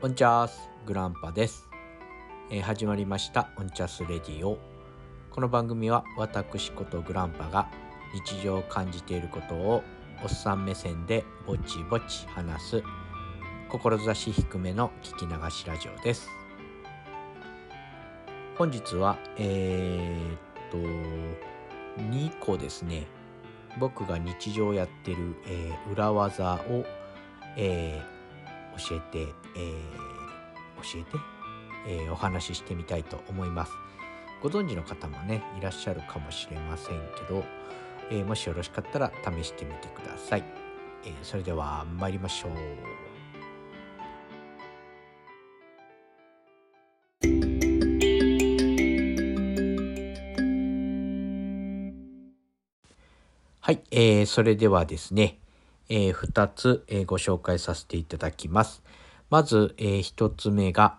オンチャースグランパです、えー始まりましたオンチャースレディオ。この番組は私ことグランパが日常を感じていることをおっさん目線でぼちぼち話す志低めの聞き流しラジオです。本日はえー、っと2個ですね。僕が日常やってる、えー裏技を、えー教えて、えー教えて、えーお話ししてみたいと思います。ご存知の方もね、いらっしゃるかもしれませんけど、えーもしよろしかったら試してみてください。えーそれでは参りましょう。はい、えーそれではですね、え2つ、えーご紹介させていただきます。まず、え1つ目が、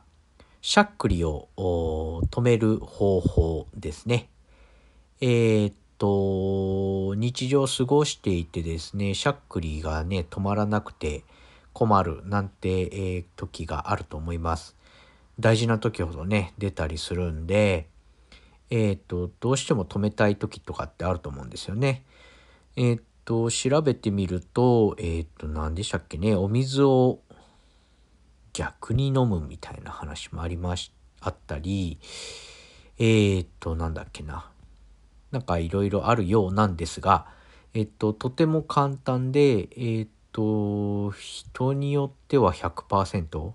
しゃっくりを止める方法ですね。えーっと、日常を過ごしていてですね、しゃっくりがね、止まらなくて困るなんて、えー時があると思います。大事な時ほどね、出たりするんで、えーっと、どうしても止めたい時とかってあると思うんですよね。えーっと、調べてみると、えーっと、何でしたっけね、お水を逆に飲むみたいな話もありまし、あったり、えーっと、なんだっけな。なんかいろいろあるようなんですが、えっと、とても簡単で、えっと、人によっては100%、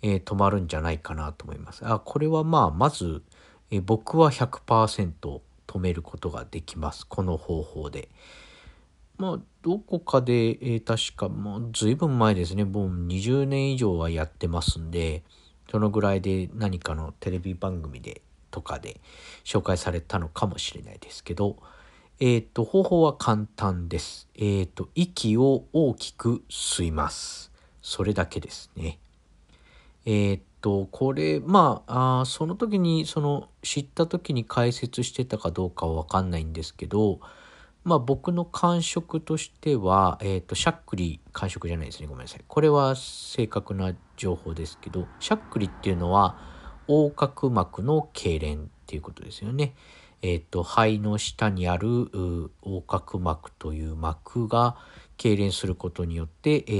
えー止まるんじゃないかなと思います。あ、これはまあ、まず、えー僕は100%止めることができます。この方法で。まあ、どこかで、えー確か、もう随分前ですね。もう20年以上はやってますんで、そのぐらいで何かのテレビ番組で、とかで紹介されたのかもしれないですけど、えっ、と、方法は簡単です。えっ、と、息を大きく吸います。それだけですね。えーっと、これ、まあ、あその時に、その、知った時に解説してたかどうかはわかんないんですけど、まあ僕の感触としては、えーっと、しゃっくり、感触じゃないですね。ごめんなさい。これは正確な情報ですけど、しゃっくりっていうのは、横隔膜の痙攣っていうことですよね。えーっと、肺の下にある横隔膜という膜が痙攣することによって、え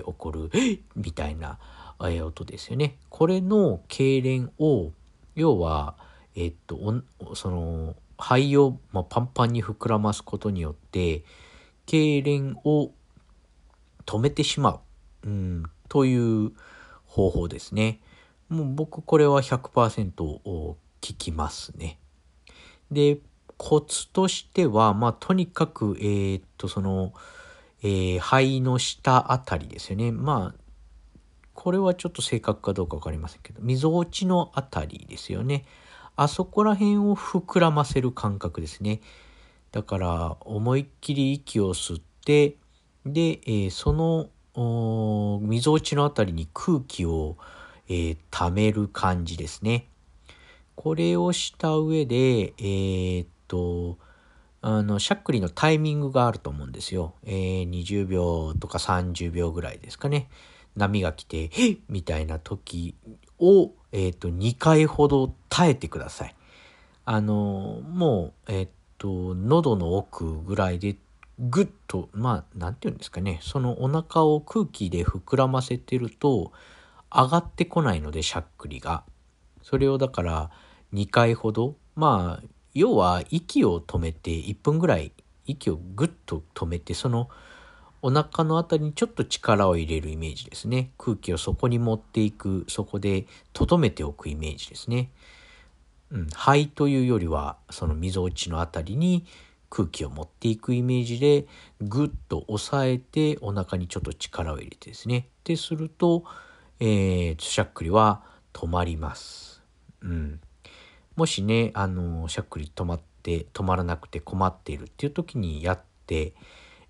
ー起こる、みたいな、え音ですよね。これの痙攣を、要は、えっと、その、肺を、まあ、パンパンに膨らますことによって、痙攣を止めてしまう、うん、という方法ですね。もう僕これは100%を聞きますね。で、コツとしては、まあ、とにかく、えーっと、その、えー肺の下あたりですよね。まあ、これはちょっと正確かどうかわかりませんけど、溝落ちのあたりですよね。あそこら辺を膨らませる感覚ですね。だから、思いっきり息を吸って、で、えーその、おー溝落ちのあたりに空気を、えー溜める感じですね。これをした上で、えーっと、あの、しゃっくりのタイミングがあると思うんですよ。えー20秒とか30秒ぐらいですかね。波が来て、へっみたいな時を、えーっと、2回ほど耐えてください。あの、もう、えーっと、喉の奥ぐらいで、ぐっと、まあ、なんて言うんですかね。そのお腹を空気で膨らませてると、上がってこないので、しゃっくりが。それをだから2回ほどまあ要は息を止めて1分ぐらい息をぐっと止めてそのお腹のあたりにちょっと力を入れるイメージですね。空気をそこに持っていくそこで留めておくイメージですね、うん、肺というよりはその溝落ちのあたりに空気を持っていくイメージでぐっと押さえてお腹にちょっと力を入れてですね。ですると、えー、しゃっくりは止まります。うん、もしね、あのしゃっくり止まって止まらなくて困っているっていう時にやって、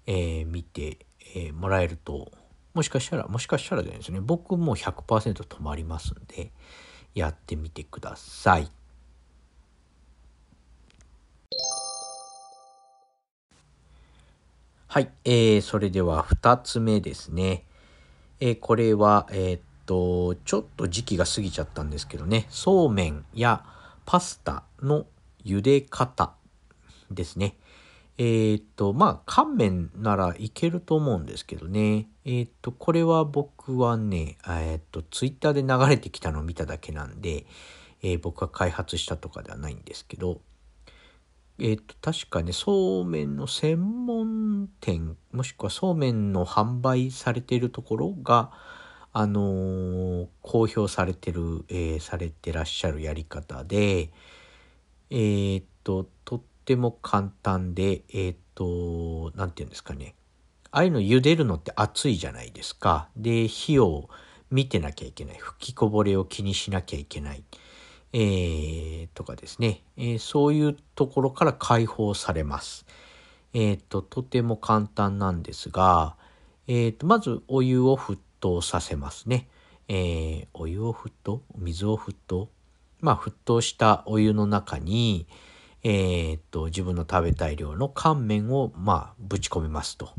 えー見て、えーもらえるともしかしたらもしかしたらじゃないですね僕も100%止まりますんでやってみてください。はい、えー、それでは2つ目ですね。えーこれは、えーっと、と、ちょっと時期が過ぎちゃったんですけどね、そうめんやパスタの茹で方ですね。えー、っと、まあ、乾麺ならいけると思うんですけどね。えー、っと、これは僕はね、えー、っと、ツイッターで流れてきたのを見ただけなんで、え僕が開発したとかではないんですけど、えっ、と、確かね、そうめんの専門店、もしくはそうめんの販売されているところが、あの、公表されてる、えー、されてらっしゃるやり方で、え、っと、とっても簡単で、えっと、なんて言うんですかね。ああいうの茹でるのって熱いじゃないですか。で、火を見てなきゃいけない。吹きこぼれを気にしなきゃいけない。えー、とかですね、えー、そういうところから解放されます。えっ、ー、と、とても簡単なんですが、えっ、と、まずお湯を沸騰させますね。えお湯を沸騰？水を沸騰？まあ、沸騰したお湯の中に、えっと、自分の食べたい量の乾麺を、まあ、ぶち込みますと。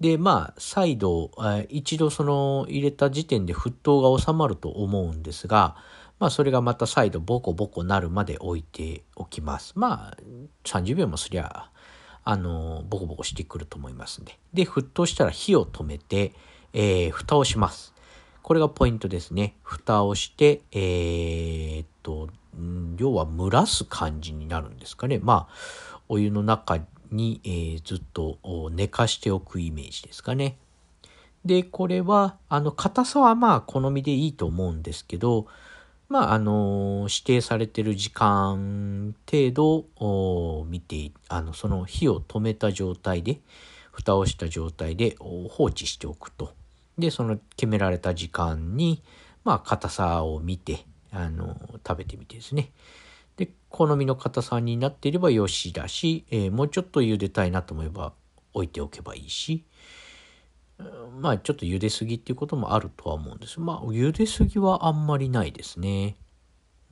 で、まあ、再度、一度その入れた時点で沸騰が収まると思うんですが、まあそれがまた再度ボコボコなるまで置いておきます。まあ30秒もすりゃ、あの、ボコボコしてくると思いますんで。で、沸騰したら火を止めて、えー、蓋をします。これがポイントですね。蓋をして、えー、っと、うん要は蒸らす感じになるんですかね。まあ、お湯の中に、えー、ずっと寝かしておくイメージですかね。で、これは、あの、硬さはまあ、好みでいいと思うんですけど、まあ、あの、指定されてる時間程度を見て、あの、その火を止めた状態で、蓋をした状態で放置しておくと。で、その決められた時間に、まあ、硬さを見て、あの、食べてみてですね。で、好みの硬さになっていればよしだし、えー、もうちょっと茹でたいなと思えば置いておけばいいし、まあちょっと茹ですぎっていうこともあるとは思うんです。まあ茹ですぎはあんまりないですね。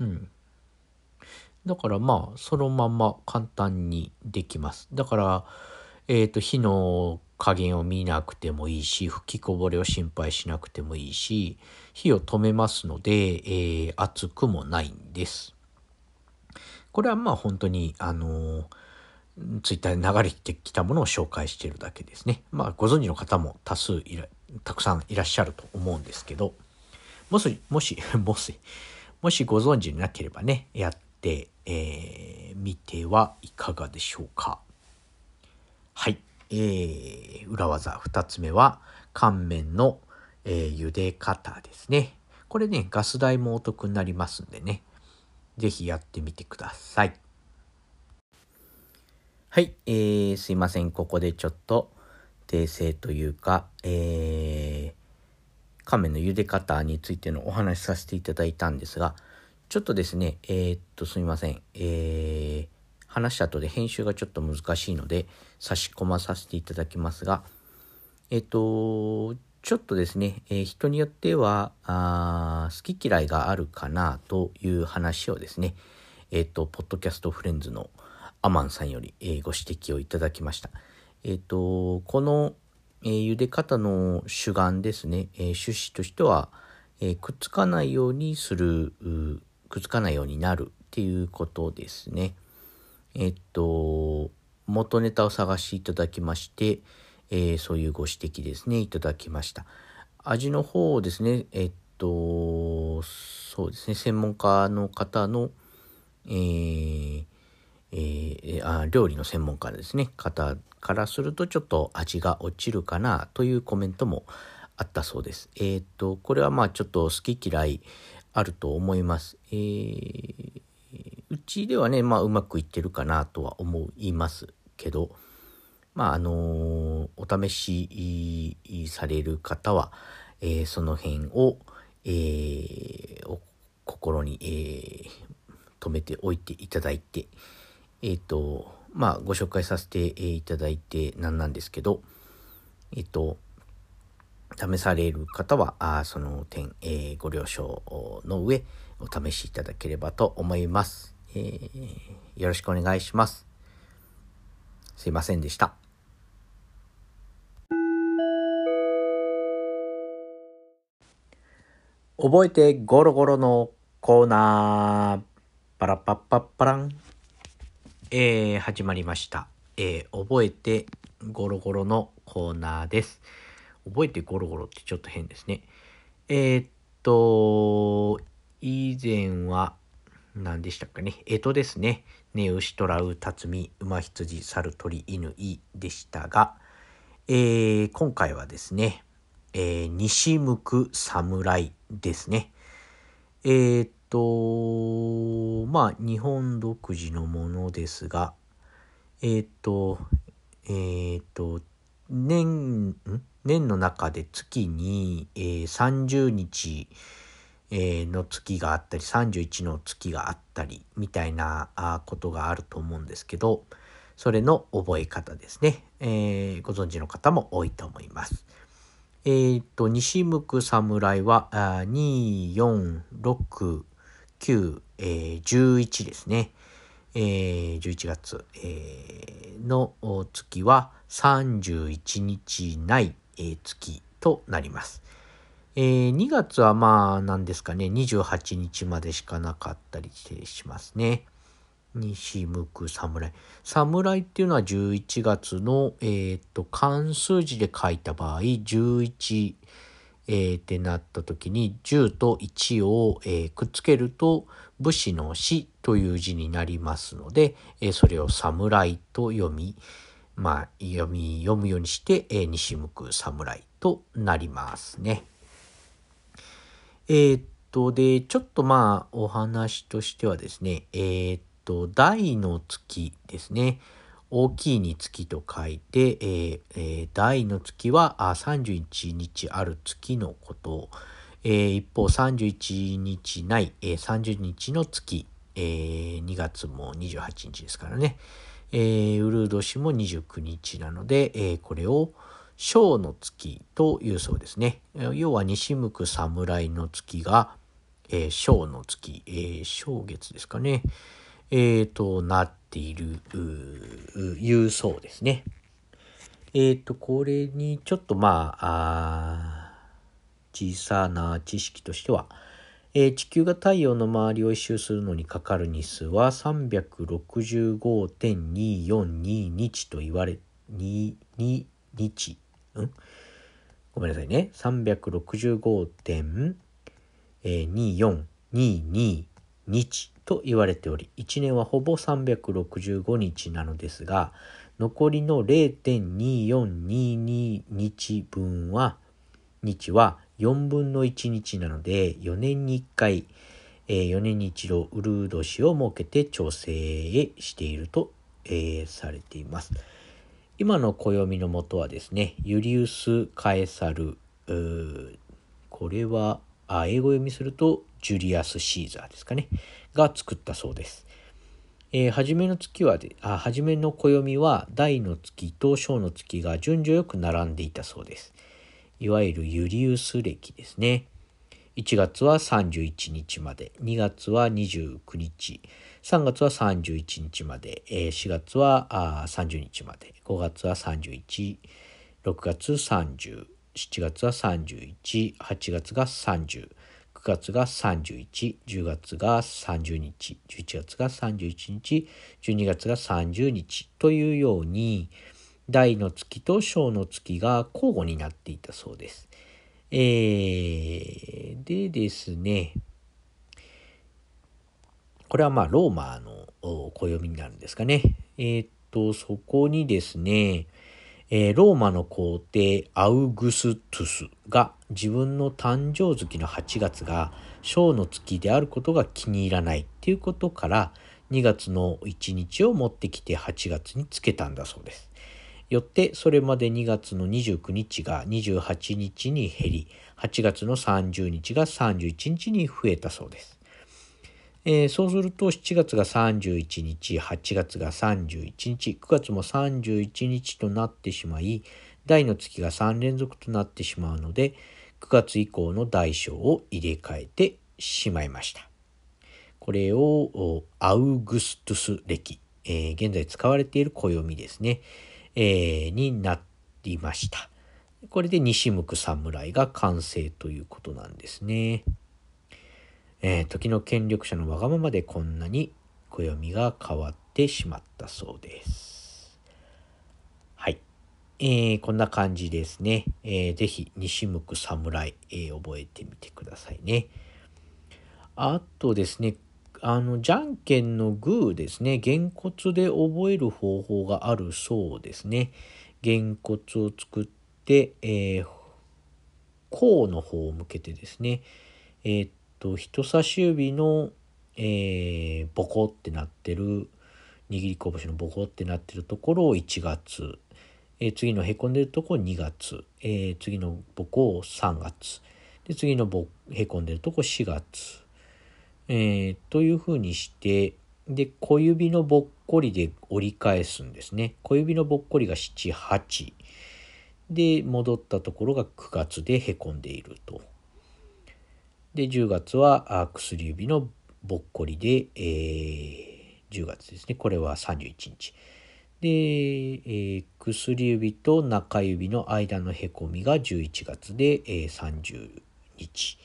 うん。だからまあそのまま簡単にできます。だから、えっ、ー、と火の加減を見なくてもいいし、吹きこぼれを心配しなくてもいいし、火を止めますので、えー、熱くもないんです。これはまあ本当に、あのーツイッターで流れてきたものを紹介しているだけですね。まあ、ご存知の方も多数いら、たくさんいらっしゃると思うんですけど、もし、もし、もし、もしご存知なければね、やって、えー、みてはいかがでしょうか。はい。えー、裏技二つ目は、乾麺の、えー、茹で方ですね。これね、ガス代もお得になりますんでね、是非やってみてください。はい、えー、すいません。ここでちょっと訂正というか、えー、亀の茹で方についてのお話しさせていただいたんですが、ちょっとですね、えー、っと、すみません。えー、話した後で編集がちょっと難しいので、差し込まさせていただきますが、えっと、ちょっとですね、えー、人によってはあ、好き嫌いがあるかなという話をですね、えっと、ポッドキャストフレンズのアマンさんより、えー、ご指摘をいただきました。えっ、と、この、えー、茹で方の主眼ですね、え趣旨としては、えくっつかないようにする、くっつかないようになるっていうことですね。えっと、元ネタを探していただきまして、えそういうご指摘ですね、いただきました。味の方をですね、えっと、そうですね、専門家の方の、えー、えー、あ料理の専門家ですね、方からするとちょっと味が落ちるかなというコメントもあったそうです。えっ、と、これはまあちょっと好き嫌いあると思います。えー、ちではね、まあうまくいってるかなとは思いますけど、まああの、お試しされる方は、えー、その辺を、えー、心に、えー、止めておいていただいて、えっ、ー、と、まあ、ご紹介させていただいてなんなんですけど、えっ、ー、と、試される方は、あその点、えー、ご了承の上、お試しいただければと思います、えー。よろしくお願いします。すいませんでした。覚えてゴロゴロのコーナー。パラパッパッパラン。えー、始まりました。えー、覚えてゴロゴロのコーナーです。覚えてゴロゴロってちょっと変ですね。えー、っと、以前は、何でしたかね？えとですね。ね、牛、虎、う、たつみ、馬、羊、猿、鳥、犬、いでしたが、えー、今回はですね、えー、西向く侍ですね。えー、っと、まあ、日本独自のものですが、えー、っと、えー、っと、年、ん？年の中で月に、えー、30日、えーの月があったり、31の月があったり、みたいなことがあると思うんですけど、それの覚え方ですね。えーご存知の方も多いと思います。えーと、西向く侍は、2、4、6、9、えー11ですね。えー11月、えーの月は31日ない、えー月となります。えー2月はまあ、なんですかね、28日までしかなかったりしますね。西向く侍。侍っていうのは11月の、えーっと、漢数字で書いた場合、11、えーってなった時に、10と1を、えーくっつけると、武士の死という字になりますので、えーそれを侍と読み、まあ、読み、読むようにして、え西向く侍となりますね。えーっと、で、ちょっとまあ、お話としてはですね、えーっと、大の月ですね。大きいに月と書いて、えーえー大の月はあ31日ある月のことを、えー一方31日ない、えー30日の月、えー2月も28日ですからね。えーウルー年も29日なので、えーこれを小の月というそうですね。要は西向く侍の月が、えー小の月、えー正月ですかね。えー、となっている、うーいうそうですね。えっ、と、これにちょっとまあ、小さな知識としては、えー地球が太陽の周りを一周するのにかかる日数は365.242日と言われ、に、に、日、ん？ごめんなさいね。365.2422日と言われており、1年はほぼ365日なのですが、残りの0.2422日分は、日は4分の1日なので、4年に1回、えー4年に一度、ウルー年を設けて調整していると、えーされています。今の暦のもとはですね、ユリウス・カエサル、これは、あ英語読みすると、ジュリアス・シーザーですかね、が作ったそうです。えー初めの月はで、あ、初めの暦は大の月と小の月が順序よく並んでいたそうです。いわゆるユリウス暦ですね。1月は31日まで、2月は29日、3月は31日まで、4月は30日まで、5月は31、6月30、7月は31、8月が30、9月が31、10月が30日、11月が31日、12月が30日というように、大の月と小の月が交互になっていたそうです。えー、でですね、これはまあローマの暦になるんですかね。えーっと、そこにですね、えーローマの皇帝アウグストゥスが自分の誕生月の8月が小の月であることが気に入らないっていうことから2月の1日を持ってきて8月につけたんだそうです。よってそれまで2月の29日が28日に減り8月の30日が31日に増えたそうです。えーそうすると7月が31日、8月が31日、9月も31日となってしまい、大の月が3連続となってしまうので、9月以降の大小を入れ替えてしまいました。これをアウグストゥス暦、えー現在使われている暦ですね、えーになりました。これで西向く侍が完成ということなんですね。えー、時の権力者のわがままでこんなに暦が変わってしまったそうです。はい。えー、こんな感じですね。えー、ぜひ、西向く侍、えー、覚えてみてくださいね。あとですね、あの、じゃんけんのグーですね。げんこつで覚える方法があるそうですね。げんこつを作って、えー、甲の方を向けてですね、えー、っと、人差し指の、えー、ボコってなってる、握り拳のボコってなってるところを1月、えー、次のへこんでるところ2月、えー、次のボコを3月、で次のボへこんでるとこ4月、えー、というふうにして、で、小指のぼっこりで折り返すんですね。小指のぼっこりが7、8。で、戻ったところが9月でへこんでいると。で、10月は薬指のぼっこりで、えー、10月ですね。これは31日。で、えー、薬指と中指の間のへこみが11月で、えー、30日。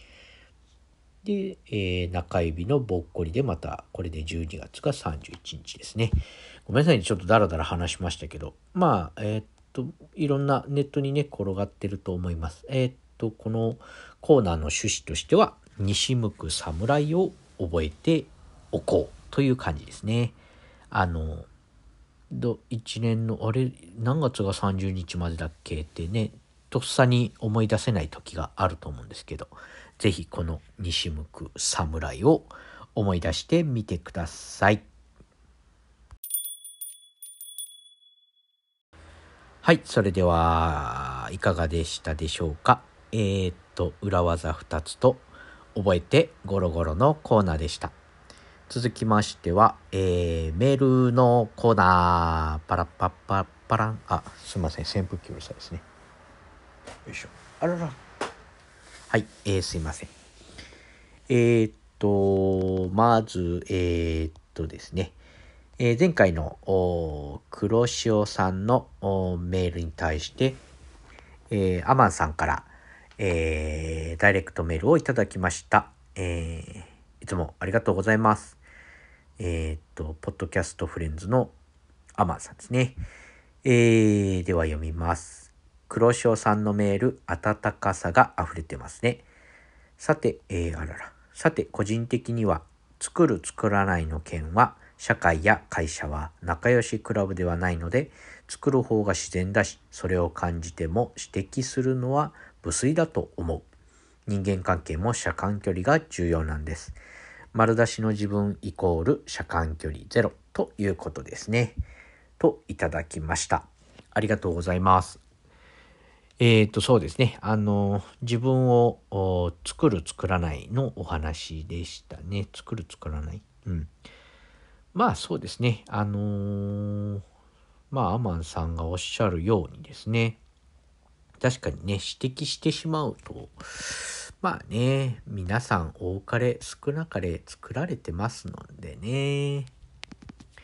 で、えー、中指のぼっこりでまた、これで12月が31日ですね。ごめんなさいね、ちょっとダラダラ話しましたけど、まあ、えー、っと、いろんなネットにね、転がってると思います。えー、っと、このコーナーの趣旨としては、西向く侍を覚えておこうという感じですね。あの、ど1年の、あれ、何月が30日までだっけってね、とっさに思い出せない時があると思うんですけど、ぜひこの西向く侍を思い出してみてください。はい、それでは、いかがでしたでしょうか？えー、っと、裏技2つと、覚えてゴロゴロのコーナーでした。続きましては、えー、メールのコーナー、パラッパッパッパラン、あ、すいません、扇風機うるさいですね。よいしょ。あらら。はい、えー、すいません。えー、っと、まず、えー、っとですね、えー、前回の黒潮さんのメールに対して、えー、アマンさんから、えー、ダイレクトメールをいただきました。えー、いつもありがとうございます。えー、っと、ポッドキャストフレンズのアマンさんですね。えー、では読みます。黒潮さんのメール、温かさが溢れてますね。さて、えー、あらら。さて、個人的には、作る作らないの件は、社会や会社は仲良しクラブではないので、作る方が自然だし、それを感じても指摘するのは無粋だと思う。人間関係も社間距離が重要なんです。丸出しの自分イコール社間距離ゼロということですね。といただきました。ありがとうございます。えっ、と、そうですね。あの、自分を作る、作らないのお話でしたね。作る、作らない。うん。まあ、そうですね。あのー、まあ、アマンさんがおっしゃるようにですね。確かにね、指摘してしまうと、まあね、皆さん多かれ少なかれ作られてますのでね。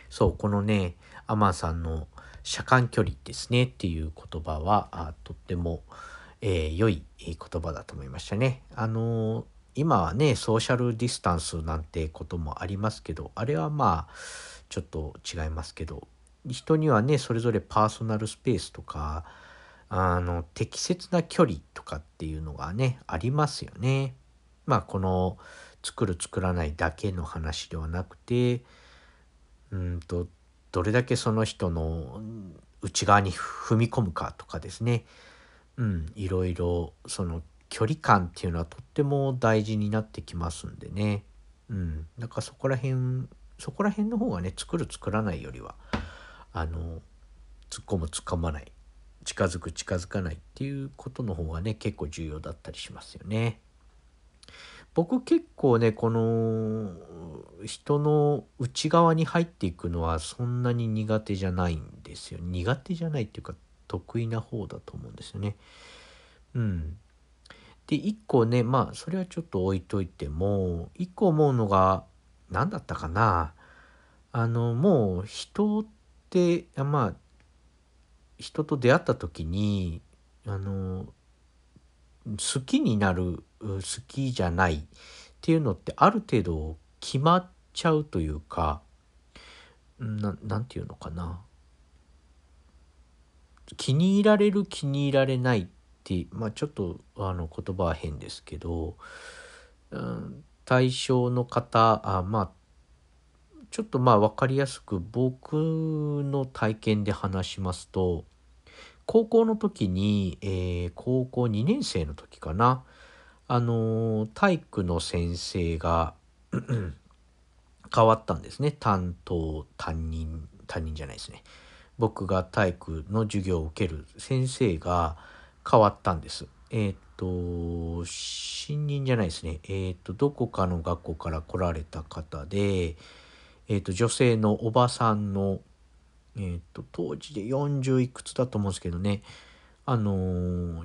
そう、このね、アマンさんの車間距離ですねっていう言葉はとっても、えー、良い言葉だと思いましたね。あのー、今はねソーシャルディスタンスなんてこともありますけどあれはまあちょっと違いますけど人にはねそれぞれパーソナルスペースとかあの適切な距離とかっていうのがねありますよね。まあこの作る作らないだけの話ではなくてうんとどれだけその人の内側に踏み込むかとかですね、うん、いろいろその距離感っていうのはとっても大事になってきますんでね、うん、だからそこら辺そこら辺の方がね作る作らないよりはあの突っ込む突っ込まない近づく近づかないっていうことの方がね結構重要だったりしますよね。僕結構ねこの人の内側に入っていくのはそんなに苦手じゃないんですよ苦手じゃないっていうか得意な方だと思うんですよね。うん。で一個ねまあそれはちょっと置いといても一個思うのが何だったかなあのもう人ってまあ人と出会った時にあの好きになる好きじゃないっていうのってある程度決まっちゃうというかななんていうのかな。気に入られる気に入られないってまあちょっとあの言葉は変ですけど、うん、対象の方あまあちょっとまあ分かりやすく僕の体験で話しますと高校の時に、えー、高校2年生の時かな。あの体育の先生が 変わったんですね。担当担任担任じゃないですね。僕が体育の授業を受ける先生が変わったんです。えっ、と新任じゃないですね。えっ、とどこかの学校から来られた方でえっ、と女性のおばさんのえっ、と当時で40いくつだと思うんですけどね。あの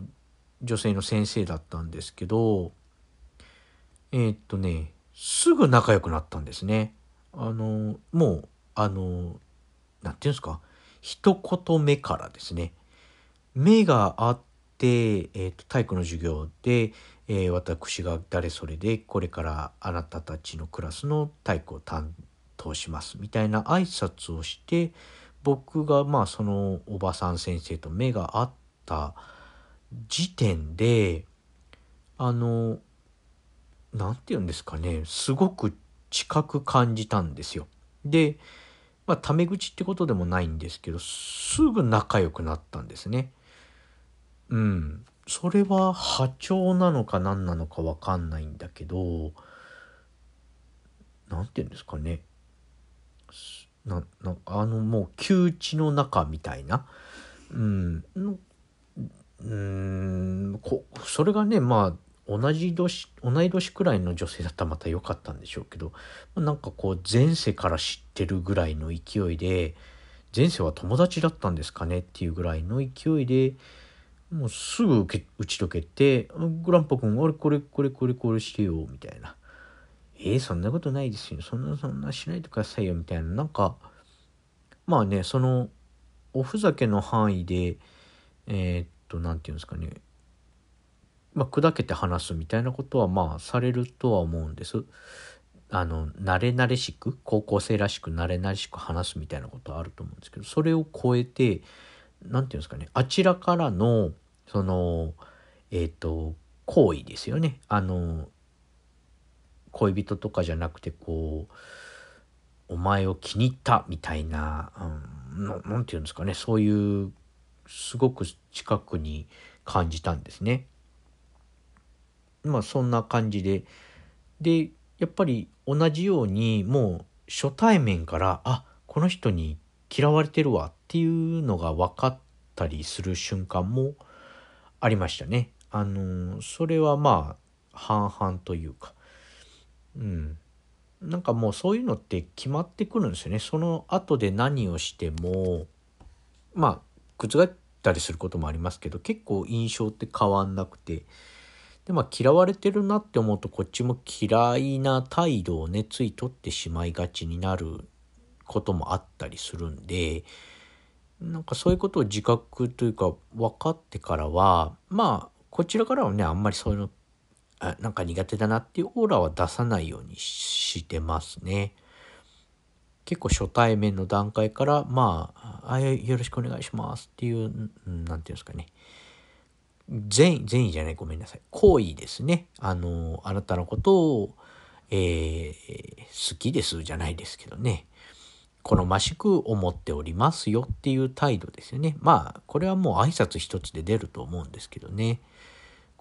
女性の先生だったんですけどえっ、とねすぐ仲良くなったんですね。あの、もう、あの、なんていうんですか、一言目からですね、目があって、えっ、ー、と、体育の授業で、えー、私が誰それで、これからあなたたちのクラスの体育を担当します、みたいな挨拶をして、僕が、まあ、そのおばさん先生と目が合った時点で、あの、なんて言うんですかね、すごく近く感じたんですよ。で、まあ、タメ口ってことでもないんですけど、すぐ仲良くなったんですね。うん。それは波長なのか何なのかわかんないんだけど、なんて言うんですかね。な、なあのもう窮地の中みたいな。うん。うん、こそれがね、まあ、同じ年同い年くらいの女性だったらまた良かったんでしょうけどなんかこう前世から知ってるぐらいの勢いで前世は友達だったんですかねっていうぐらいの勢いでもうすぐけ打ち解けて「グランパ君あれこれこれこれこれしてよ」みたいな「えー、そんなことないですよ。そんなそんなしないでくださいよ」みたいな。なんかまあねそのおふざけの範囲でえー、っと何て言うんですかね。まあ、砕けて話すみたいなことはまあされるとは思うんです。あの慣れ慣れしく高校生らしく慣れ慣れしく話すみたいなことはあると思うんですけどそれを超えて何て言うんですかね。あちらからのそのえっ、と行為ですよね。あの恋人とかじゃなくてこうお前を気に入ったみたいな何、うん、て言うんですかねそういうすごく近くに感じたんですね。まあそんな感じででやっぱり同じようにもう初対面からあこの人に嫌われてるわっていうのが分かったりする瞬間もありましたね。あのそれはまあ半々というかうんなんかもうそういうのって決まってくるんですよね。その後で何をしてもまあ覆ったりすることもありますけど結構印象って変わんなくてで、まあ、嫌われてるなって思うと、こっちも嫌いな態度をね、つい取ってしまいがちになることもあったりするんで、なんかそういうことを自覚というか分かってからは、まあ、こちらからはね、あんまりそういうの、なんか苦手だなっていうオーラは出さないようにしてますね。結構初対面の段階から、まあ、あよろしくお願いしますっていう、なんていうんですかね。善意、善意じゃない、ごめんなさい。好意ですね。あの、あなたのことを、えー、好きですじゃないですけどね。好ましく思っておりますよっていう態度ですよね。まあ、これはもう挨拶一つで出ると思うんですけどね。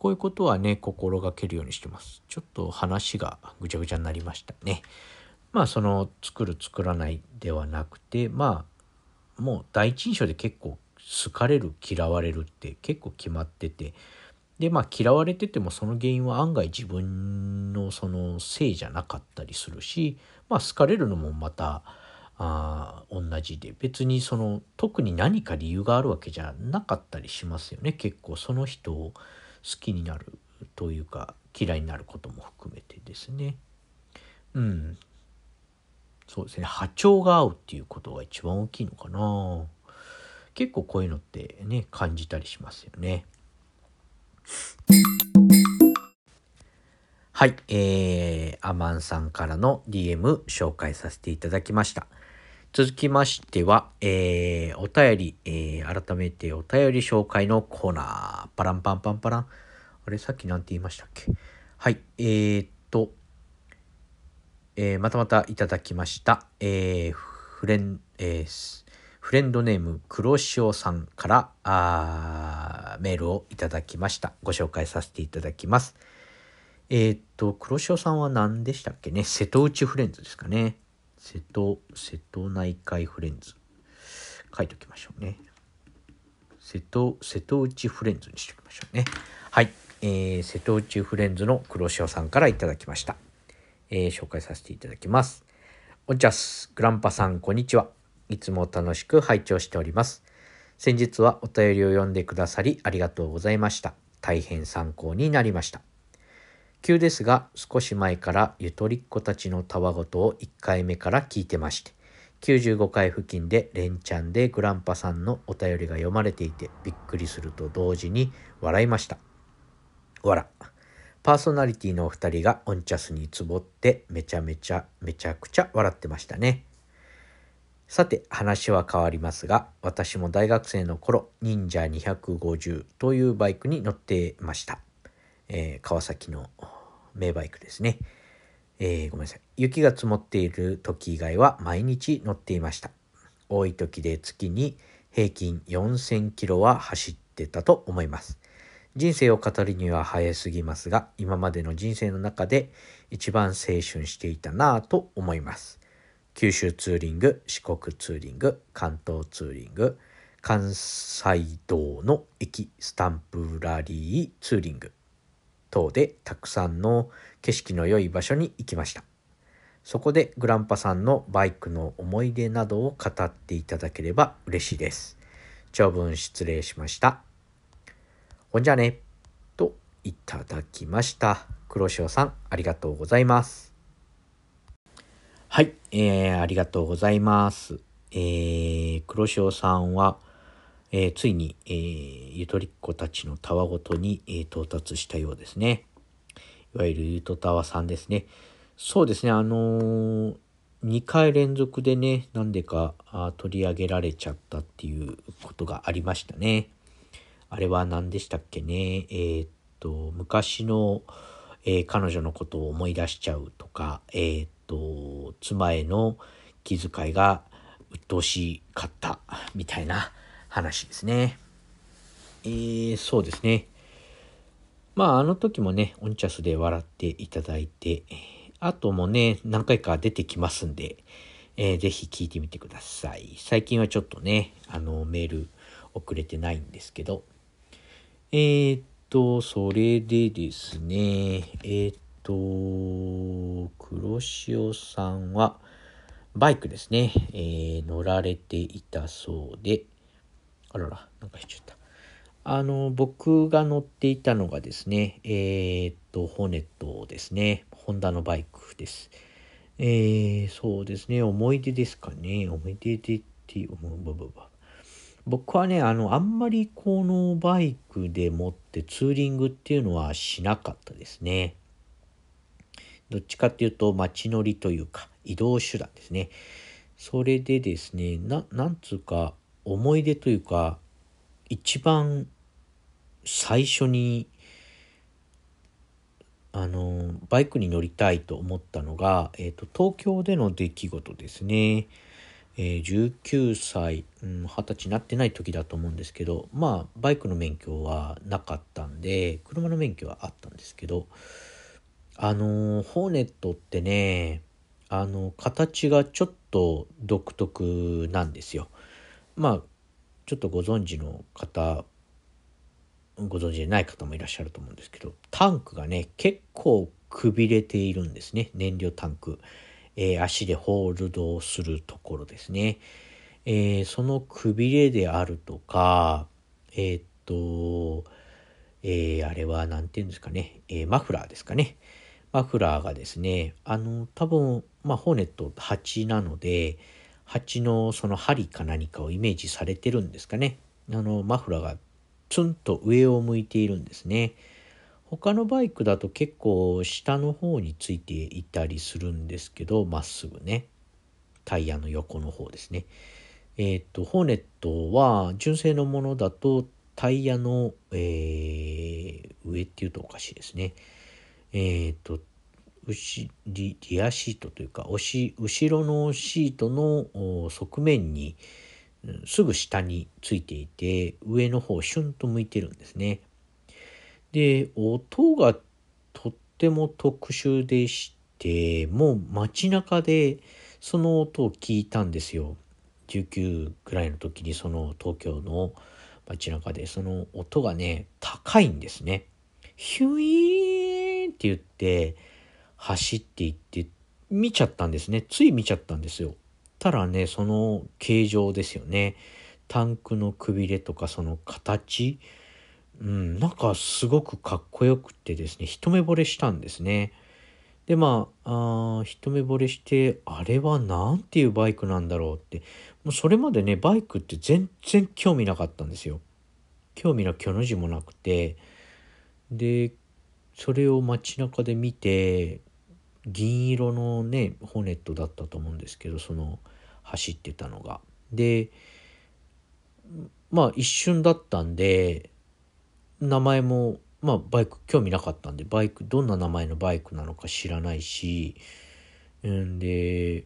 こういうことはね、心がけるようにしてます。ちょっと話がぐちゃぐちゃになりましたね。まあ、その、作る作らないではなくて、まあ、もう第一印象で結構好かれる嫌われるって結構決まっててでまあ嫌われててもその原因は案外自分のそのせいじゃなかったりするしまあ好かれるのもまたあ同じで別にその特に何か理由があるわけじゃなかったりしますよね結構その人を好きになるというか嫌いになることも含めてですね。うん。そうですね。波長が合うっていうことが一番大きいのかな。結構こういうのってね感じたりしますよね。はい、えー、アマンさんからの DM 紹介させていただきました。続きましては、えー、お便り、えー、改めてお便り紹介のコーナー。パランパンパンパラン。あれ、さっき何て言いましたっけ？はい、えー、っと、えー、またまたいただきました。えー、フレン、えー、フレンドネーム黒潮さんからあメールをいただきました。ご紹介させていただきます。えー、っと、黒潮さんは何でしたっけね？瀬戸内フレンズですかね。瀬戸、瀬戸内海フレンズ。書いておきましょうね。瀬戸、瀬戸内フレンズにしておきましょうね。はい。えー、瀬戸内フレンズの黒潮さんからいただきました。えー、紹介させていただきます。おんちゃす、グランパさん、こんにちは。いつも楽しく拝聴しております。先日はお便りを読んでくださりありがとうございました。大変参考になりました。急ですが、少し前からゆとりっ子たちのたわごとを1回目から聞いてまして、95回付近で連チャンでグランパさんのお便りが読まれていてびっくりすると同時に笑いました。わら。パーソナリティのお二人がオンチャスにつぼってめちゃめちゃめちゃくちゃ笑ってましたね。さて話は変わりますが私も大学生の頃忍者250というバイクに乗ってました。えー、川崎の名バイクですね。えー、ごめんなさい。雪が積もっている時以外は毎日乗っていました。多い時で月に平均4000キロは走ってたと思います。人生を語るには早すぎますが、今までの人生の中で一番青春していたなぁと思います。九州ツーリング、四国ツーリング、関東ツーリング、関西道の駅スタンプラリーツーリング、等でたくさんの景色の良い場所に行きました。そこでグランパさんのバイクの思い出などを語っていただければ嬉しいです。長文失礼しました。ほんじゃね。といただきました。黒潮さん、ありがとうございます。はい、えー、ありがとうございます。えー、黒潮さんは、えー、ついに、えー、ゆとりっ子たちのたわごとに、えー、到達したようですね。いわゆるゆとたわさんですね。そうですね、あのー、2回連続でね、なんでかあ取り上げられちゃったっていうことがありましたね。あれは何でしたっけね？えー、っと、昔の、えー、彼女のことを思い出しちゃうとか、えー、っと、妻への気遣いが鬱陶しかったみたいな、話ですね。えー、そうですね。まあ、あの時もね、オンチャスで笑っていただいて、あともね、何回か出てきますんで、えー、ぜひ聞いてみてください。最近はちょっとね、あの、メール送れてないんですけど、えー、っと、それでですね、えー、っと、黒潮さんは、バイクですね、えー、乗られていたそうで、あらら、なんかしちゃった。あの、僕が乗っていたのがですね、えー、っと、ホネットですね。ホンダのバイクです。えー、そうですね、思い出ですかね。思い出でっていう、僕はね、あの、あんまりこのバイクで持ってツーリングっていうのはしなかったですね。どっちかっていうと、街乗りというか、移動手段ですね。それでですね、な、なんつうか、思い出というか一番最初にあのバイクに乗りたいと思ったのが、えーと、東京での出来事ですね。えー、19歳、うん、20歳になってない時だと思うんですけどまあバイクの免許はなかったんで車の免許はあったんですけどあのホーネットってねあの形がちょっと独特なんですよ。まあちょっとご存知の方ご存知でない方もいらっしゃると思うんですけどタンクがね結構くびれているんですね。燃料タンク、えー、足でホールドをするところですね、えー、そのくびれであるとかえー、っと、えあれは何て言うんですかね、えマフラーですかね。マフラーがですねあの多分まあホーネット8なので蜂のその針か何かをイメージされてるんですかね。あの、マフラーがツンと上を向いているんですね。他のバイクだと結構下の方についていたりするんですけどまっすぐねタイヤの横の方ですねえっ、とホーネットは純正のものだとタイヤの、えー、上っていうとおかしいですねえっ、と後リリアシートというか後ろのシートの側面にすぐ下についていて上の方シュンと向いてるんですね。で音がとっても特殊でしてもう街中でその音を聞いたんですよ。19くらいの時にその東京の街中でその音がね高いんですね。ヒュイーンって言って走っていって見ちゃったんですね。つい見ちゃったんですよ。たらね、その形状ですよね。タンクのくびれとかその形、うん、なんかすごくかっこよくてですね、一目惚れしたんですね。で、まあ、あ一目惚れして、あれは何ていうバイクなんだろうって、もうそれまでね、バイクって全然興味なかったんですよ。興味の巨の字もなくて、で、それを街中で見て、銀色のねホネットだったと思うんですけどその走ってたのが。でまあ一瞬だったんで名前もまあバイク興味なかったんでバイクどんな名前のバイクなのか知らないしんで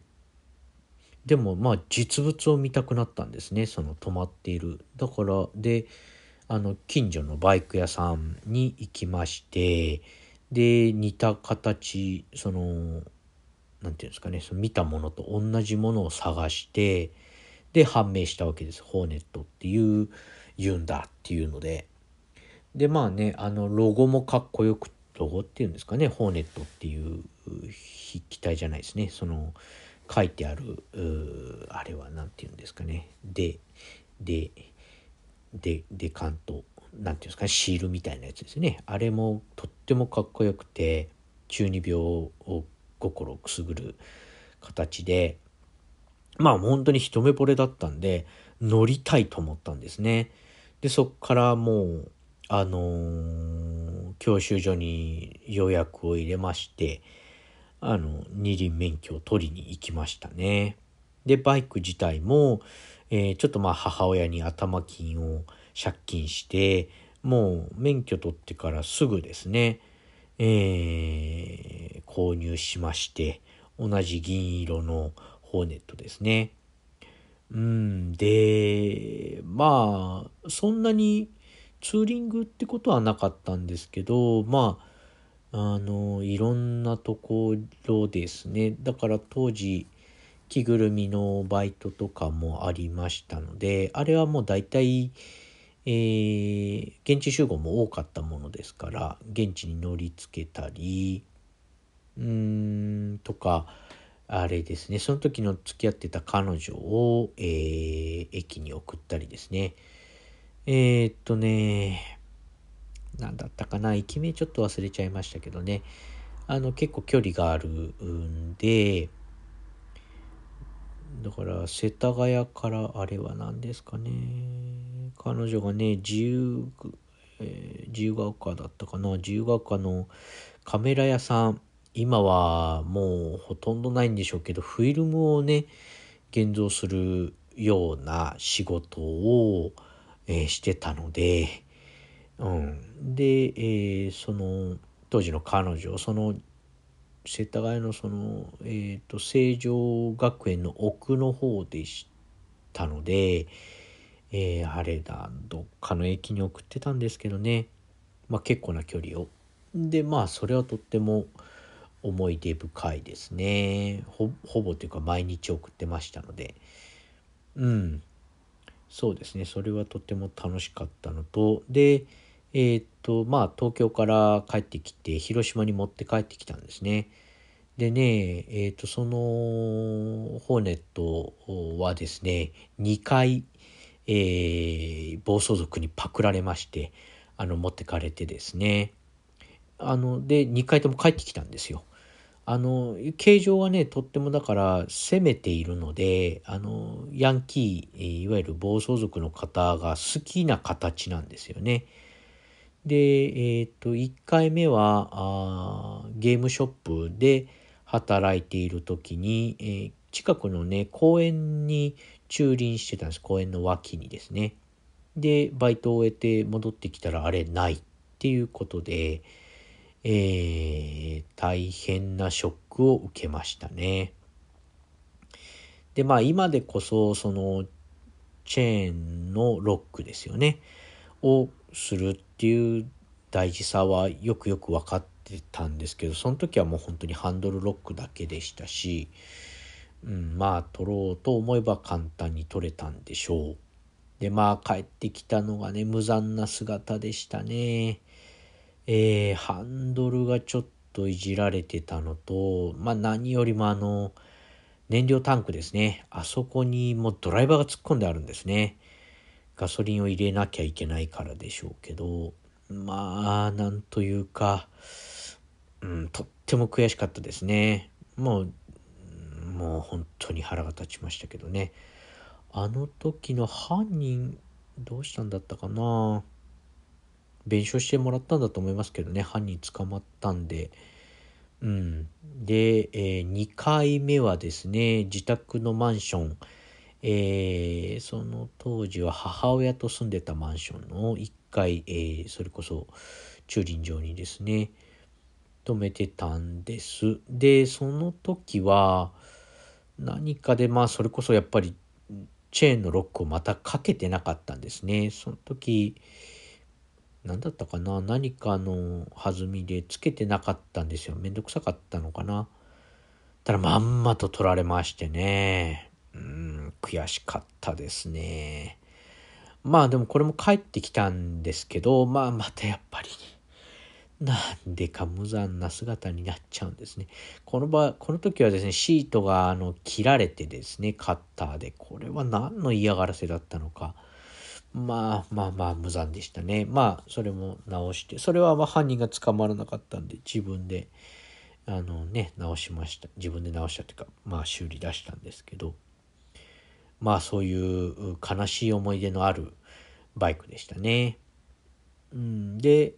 でもまあ実物を見たくなったんですねその止まっている。だからであの近所のバイク屋さんに行きましてで似た形その何て言うんですかねその見たものと同じものを探してで判明したわけです。ホーネットっていう言うんだっていうので。でまあねあのロゴもかっこよくロゴっていうんですかねホーネットっていう筆記体じゃないですね。その書いてあるあれは何て言うんですかね。でででで関東何て言うんですかシールみたいなやつですね。あれもとってもかっこよくて中二病を心をくすぐる形でまあ本当に一目惚れだったんで乗りたいと思ったんですね。でそっからもうあのー、教習所に予約を入れましてあの二輪免許を取りに行きましたね。でバイク自体も、えー、ちょっとまあ母親に頭金を借金してもう免許取ってからすぐですね、えー、購入しまして同じ銀色のホーネットですね。うん、でまあそんなにツーリングってことはなかったんですけどまああのいろんなところですねだから当時着ぐるみのバイトとかもありましたのであれはもう大体えー、現地集合も多かったものですから現地に乗りつけたりうーんとかあれですね。その時の付き合ってた彼女を、えー、駅に送ったりですね。えー、っとね何だったかな。駅名ちょっと忘れちゃいましたけどね。あの結構距離があるんでだから世田谷からあれは何ですかね。彼女がね、自由、えー、自由が丘だったかな、自由が丘のカメラ屋さん、今はもうほとんどないんでしょうけど、フィルムをね、現像するような仕事を、えー、してたので、うん。で、えー、その、当時の彼女、その、世田谷のその、えっ、ー、と、成城学園の奥の方でしたので、えー、あれだ、どっかの駅に送ってたんですけどね。まあ結構な距離を。で、まあそれはとっても思い出深いですね。ほほぼというか毎日送ってましたので。うん。そうですね。それはとっても楽しかったのと、で、えー、っと、まあ東京から帰ってきて、広島に持って帰ってきたんですね。でね、えっ、と、その、ホーネットはですね、2回、えー、暴走族にパクられまして、あの、持ってかれてですね。あの、で、2回とも帰ってきたんですよ。あの、形状はね、とってもだから攻めているので、あの、ヤンキー、いわゆる暴走族の方が好きな形なんですよね。で、えっ、と、1回目はあゲームショップで働いている時に、えー、近くのね、公園に駐輪してたんです。公園の脇にですね。で、バイトを終えて戻ってきたらあれないっていうことで、えー、大変なショックを受けましたね。で、まあ今でこそそのチェーンのロックですよね。をするっていう大事さはよくよく分かってたんですけどその時はもう本当にハンドルロックだけでしたし、うん、まあ取ろうと思えば簡単に取れたんでしょう。でまあ帰ってきたのがね無残な姿でしたね。えー、ハンドルがちょっといじられてたのとまあ何よりもあの燃料タンクですねあそこにもうドライバーが突っ込んであるんですね。ガソリンを入れなきゃいけないからでしょうけど、まあ、なんというか、うん、とっても悔しかったですね。もう、もう本当に腹が立ちましたけどね。あの時の犯人、どうしたんだったかな？弁償してもらったんだと思いますけどね、犯人捕まったんで。うん。で、えー、2回目はですね、自宅のマンション、えー、その当時は母親と住んでたマンションの1階、えー、それこそ駐輪場にですね止めてたんです。でその時は何かでまあそれこそやっぱりチェーンのロックをまたかけてなかったんですね。その時何だったかな何かの弾みでつけてなかったんですよ。めんどくさかったのかな。ただまんまと取られましてね。うん悔しかったですね。まあでもこれも帰ってきたんですけど、まあまたやっぱり、なんでか無残な姿になっちゃうんですね。この場、この時はですね、シートがあの切られてですね、カッターで、これは何の嫌がらせだったのか。まあまあまあ無残でしたね。まあそれも直して、それはまあ犯人が捕まらなかったんで自分で、あのね、直しました。自分で直したというか、まあ修理出したんですけど。まあそういう悲しい思い出のあるバイクでしたね。うん、で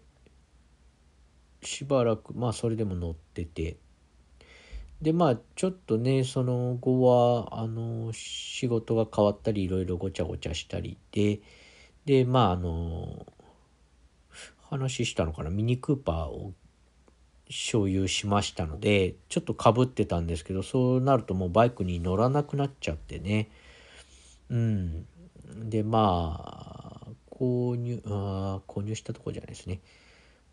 しばらくまあそれでも乗ってて。でまあちょっとねその後はあの仕事が変わったりいろいろごちゃごちゃしたりで。でまああの話したのかな？ミニクーパーを所有しましたのでちょっとかぶってたんですけどそうなるともうバイクに乗らなくなっちゃってね。うん。で、まあ、購入、あ購入したとこじゃないですね。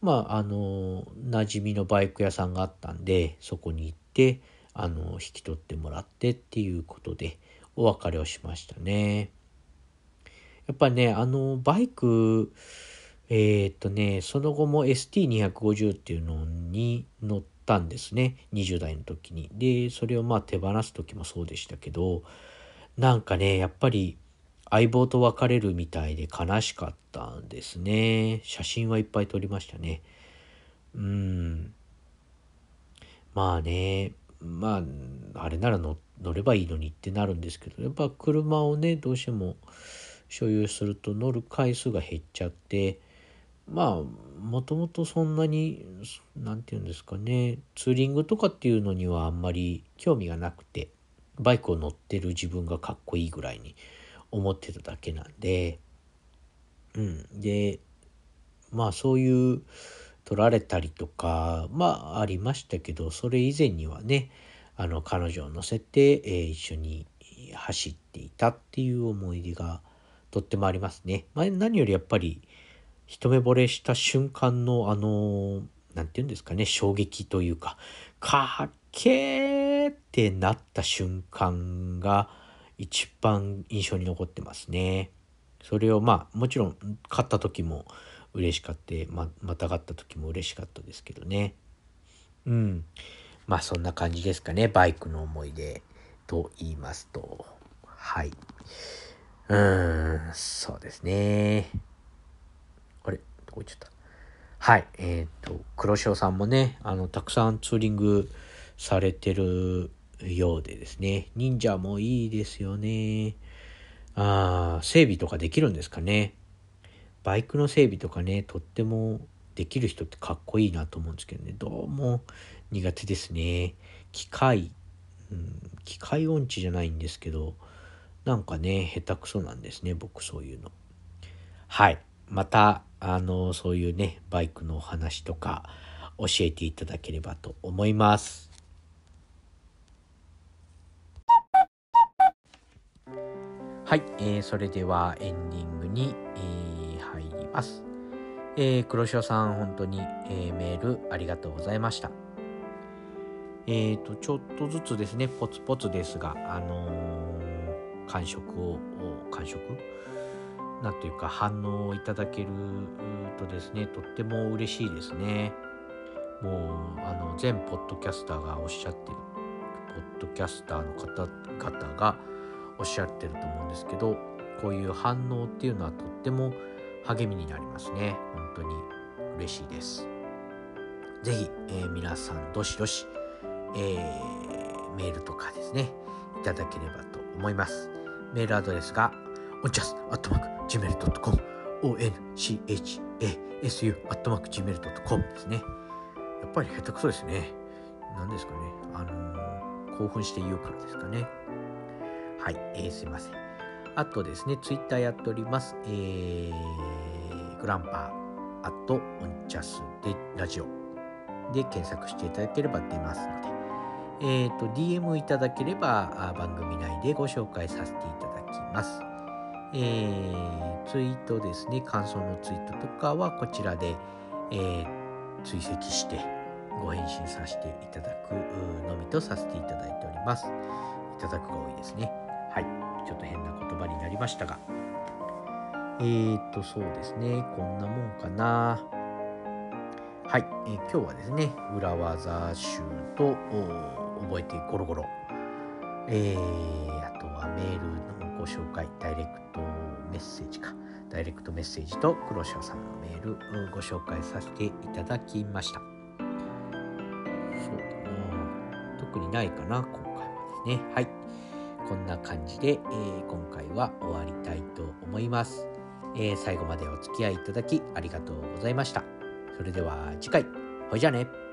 まあ、あの、馴染みのバイク屋さんがあったんで、そこに行って、あの、引き取ってもらってっていうことで、お別れをしましたね。やっぱね、あの、バイク、えー、っとね、その後も ST250 っていうのに乗ったんですね。20代の時に。で、それをまあ手放す時もそうでしたけど、なんかね、やっぱり相棒と別れるみたいで悲しかったんですね。写真はいっぱい撮りましたね。うん。まあね、まあ、あれなら乗ればいいのにってなるんですけど、やっぱ車をね、どうしても所有すると乗る回数が減っちゃって、まあ、もともとそんなに、なんて言うんですかね、ツーリングとかっていうのにはあんまり興味がなくて、バイクを乗ってる自分がかっこいいぐらいに思ってただけなんで、うん。で、まあそういう取られたりとか、まあありましたけど、それ以前にはね、あの彼女を乗せて、えー、一緒に走っていたっていう思い出がとってもありますね。まあ、何よりやっぱり一目惚れした瞬間のあの、なんて言うんですかね、衝撃というか、かっけーってなった瞬間が一番印象に残ってますね。それをまあもちろん勝った時も嬉しかったままた勝った時も嬉しかったですけどね。うん。まあそんな感じですかね。バイクの思い出と言いますと。はい。うーん、そうですね。あれ？どこ行っちゃった？はい。えっ、ー、と、黒潮さんもね、あの、たくさんツーリングされてるようでですね。忍者もいいですよね。ああ整備とかできるんですかね。バイクの整備とかねとってもできる人ってかっこいいなと思うんですけどねどうも苦手ですね機械、うん、機械音痴じゃないんですけどなんかね下手くそなんですね僕そういうのはいまたあのそういうねバイクのお話とか教えていただければと思いますはい、えー、それではエンディングに、えー、入ります。えー、黒潮さん、本当に、え、メールありがとうございました。えっ、ー、と、ちょっとずつですね、ポツポツですが、あの、感触を、感触？なんというか反応をいただけるとですね、とっても嬉しいですね。もう、あの、全ポッドキャスターがおっしゃってる、ポッドキャスターの方々が、おっしゃってると思うんですけどこういう反応っていうのはとっても励みになりますね。本当に。嬉しいです。是非、えー、皆さんどしどし、えー、メールとかですねいただければと思います。メールアドレスが onchas.gmail.com onchasu.gmail.com ですね。やっぱり下手くそですね。何ですかね。あのー、興奮して言うからですかね。はい、えー、すいません。あとですね、ツイッターやっております。えー、グランパー、アット、オンチャスでラジオで検索していただければ出ますので、えっ、ー、と、DM いただければ番組内でご紹介させていただきます。えー、ツイートですね、感想のツイートとかはこちらで、えー、追跡してご返信させていただくのみとさせていただいております。いただくが多いですね。はい、ちょっと変な言葉になりましたが。えーと、そうですね、こんなもんかな。はい、えー、今日はですね、裏技集と覚えてゴロゴロ。えー、あとはメールのご紹介、ダイレクトメッセージか。ダイレクトメッセージと黒潮さんのメールご紹介させていただきました。そうだな。特にないかな、今回はですね。はい。こんな感じで、えー、今回は終わりたいと思います、えー、最後までお付き合いいただきありがとうございました。それでは次回、ほいじゃあね。